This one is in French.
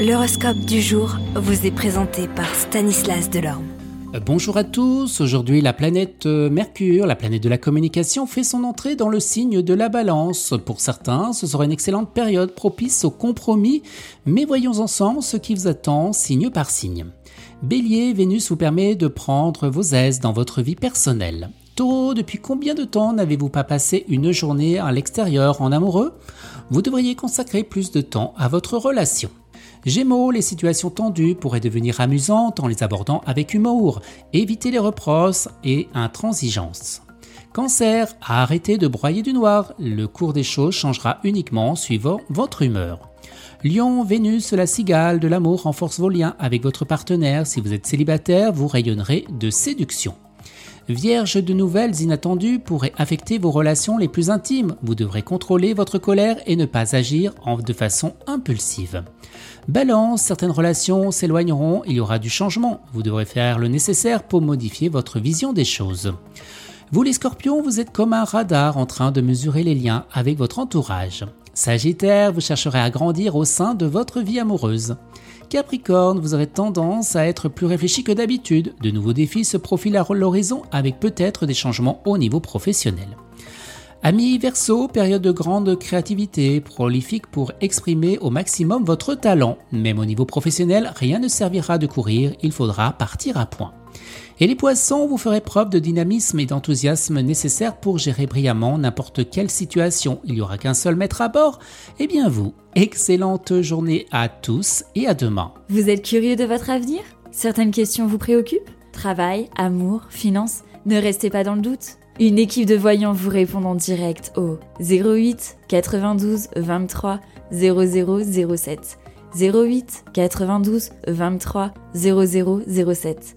L'horoscope du jour vous est présenté par Stanislas Delorme. Bonjour à tous, aujourd'hui la planète euh, Mercure, la planète de la communication, fait son entrée dans le signe de la balance. Pour certains, ce sera une excellente période propice au compromis, mais voyons ensemble ce qui vous attend signe par signe. Bélier, Vénus vous permet de prendre vos aises dans votre vie personnelle. Taureau, depuis combien de temps n'avez-vous pas passé une journée à l'extérieur en amoureux? Vous devriez consacrer plus de temps à votre relation. Gémeaux, les situations tendues pourraient devenir amusantes en les abordant avec humour. Évitez les reproches et intransigeance. Cancer, arrêtez de broyer du noir. Le cours des choses changera uniquement suivant votre humeur. Lion, Vénus, la cigale de l'amour renforce vos liens avec votre partenaire. Si vous êtes célibataire, vous rayonnerez de séduction. Vierge de nouvelles inattendues pourraient affecter vos relations les plus intimes. Vous devrez contrôler votre colère et ne pas agir de façon impulsive. Balance, certaines relations s'éloigneront, il y aura du changement. Vous devrez faire le nécessaire pour modifier votre vision des choses. Vous les scorpions, vous êtes comme un radar en train de mesurer les liens avec votre entourage. Sagittaire, vous chercherez à grandir au sein de votre vie amoureuse. Capricorne, vous aurez tendance à être plus réfléchi que d'habitude. De nouveaux défis se profilent à l'horizon avec peut-être des changements au niveau professionnel. Amis Verseau, période de grande créativité, prolifique pour exprimer au maximum votre talent. Même au niveau professionnel, rien ne servira de courir, il faudra partir à point. Et les poissons, vous ferez preuve de dynamisme et d'enthousiasme nécessaires pour gérer brillamment n'importe quelle situation. Il n'y aura qu'un seul maître à bord. Eh bien vous, excellente journée à tous et à demain. Vous êtes curieux de votre avenir? Certaines questions vous préoccupent? Travail, amour, finances? Ne restez pas dans le doute. Une équipe de voyants vous répond en direct au 08 92 23 0007. 08 92 23 0007.